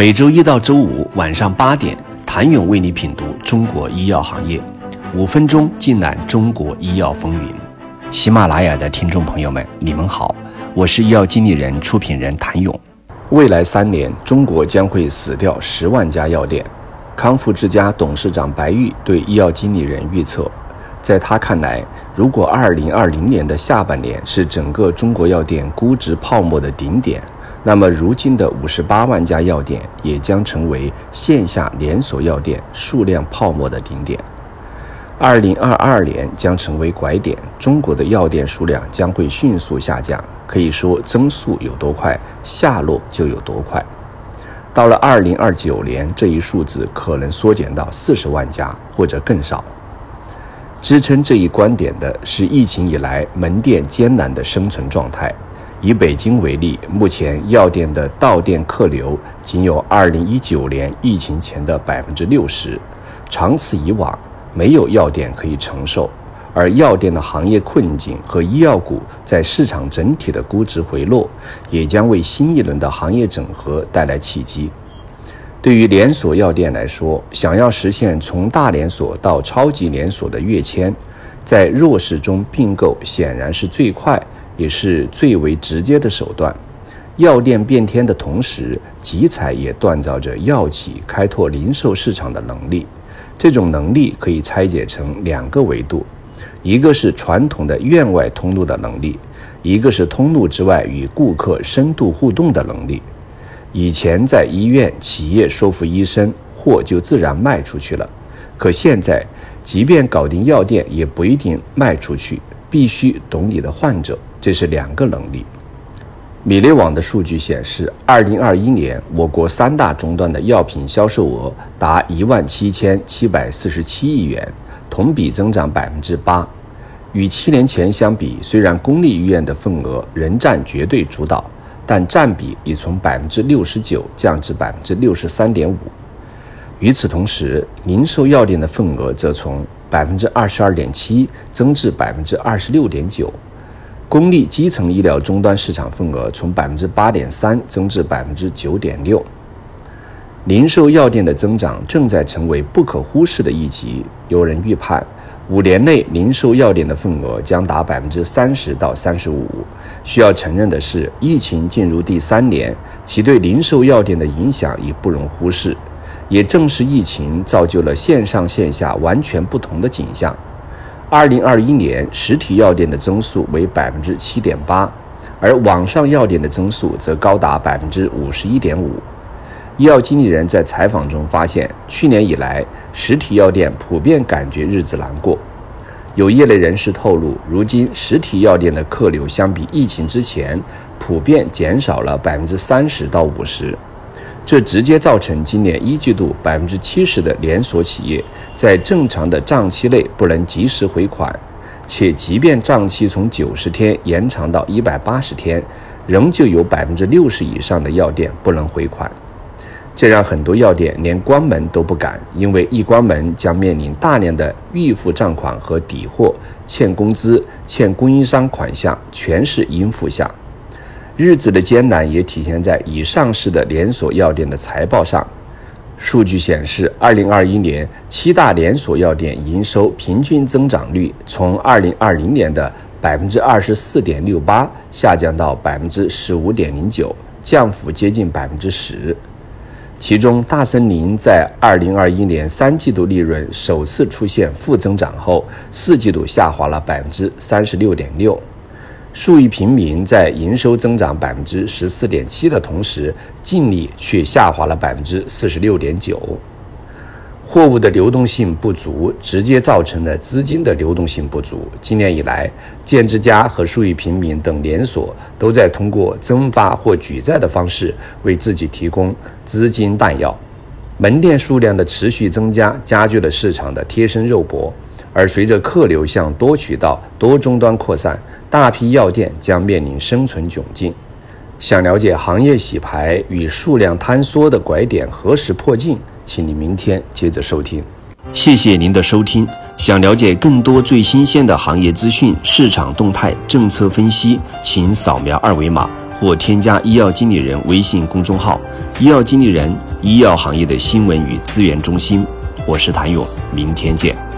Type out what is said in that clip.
每周一到周五晚上八点，谭勇为你品读中国医药行业，五分钟尽览中国医药风云。喜马拉雅的听众朋友们，你们好，我是医药经理人、出品人谭勇。未来三年，中国将会死掉十万家药店。康复之家董事长白玉对医药经理人预测，在他看来，如果二零二零年的下半年是整个中国药店估值泡沫的顶点，那么如今的五十八万家药店也将成为线下连锁药店数量泡沫的顶点。二零二二年将成为拐点，中国的药店数量将会迅速下降。可以说，增速有多快，下落就有多快。到了二零二九年，这一数字可能缩减到四十万家或者更少。支撑这一观点的是疫情以来门店艰难的生存状态。以北京为例，目前药店的到店客流仅有二零一九年疫情前的百分之六十，长此以往。没有药店可以承受，而药店的行业困境和医药股在市场整体的估值回落，也将为新一轮的行业整合带来契机。对于连锁药店来说，想要实现从大连锁到超级连锁的跃迁，在弱势中并购显然是最快也是最为直接的手段。药店变天的同时，集采也锻造着药企开拓零售市场的能力。这种能力可以拆解成两个维度，一个是传统的院外通路的能力，一个是通路之外与顾客深度互动的能力。以前在医院、企业说服医生，货就自然卖出去了。可现在，即便搞定药店，也不一定卖出去，必须懂你的患者，这是两个能力。米内网的数据显示，二零二一年我国三大终端的药品销售额达一万七千七百四十七亿元，同比增长百分之八。与七年前相比，虽然公立医院的份额仍占绝对主导，但占比已从百分之六十九降至百分之六十三点五。与此同时，零售药店的份额则从百分之二十二点七增至百分之二十六点九。公立基层医疗终端市场份额从百分之八点三增至百分之九点六，零售药店的增长正在成为不可忽视的一级。有人预判，五年内零售药店的份额将达百分之三十到三十五。需要承认的是，疫情进入第三年，其对零售药店的影响已不容忽视。也正是疫情造就了线上线下完全不同的景象。二零二一年，实体药店的增速为百分之七点八，而网上药店的增速则高达百分之五十一点五。医药经理人在采访中发现，去年以来，实体药店普遍感觉日子难过。有业内人士透露，如今实体药店的客流相比疫情之前，普遍减少了百分之三十到五十。这直接造成今年一季度百分之七十的连锁企业在正常的账期内不能及时回款，且即便账期从九十天延长到一百八十天，仍旧有百分之六十以上的药店不能回款。这让很多药店连关门都不敢，因为一关门将面临大量的预付账款和抵货、欠工资、欠供应商款项，全是应付项。日子的艰难也体现在已上市的连锁药店的财报上。数据显示，二零二一年七大连锁药店营收平均增长率从二零二零年的百分之二十四点六八下降到百分之十五点零九，降幅接近百分之十。其中，大森林在二零二一年三季度利润首次出现负增长后，四季度下滑了百分之三十六点六。数亿平民在营收增长百分之十四点七的同时，净利却下滑了百分之四十六点九。货物的流动性不足，直接造成了资金的流动性不足。今年以来，建之家和数亿平民等连锁都在通过增发或举债的方式为自己提供资金弹药。门店数量的持续增加，加剧了市场的贴身肉搏。而随着客流向多渠道、多终端扩散，大批药店将面临生存窘境。想了解行业洗牌与数量坍缩的拐点何时破镜，请你明天接着收听。谢谢您的收听。想了解更多最新鲜的行业资讯、市场动态、政策分析，请扫描二维码或添加医药经理人微信公众号“医药经理人”。医药行业的新闻与资源中心。我是谭勇，明天见。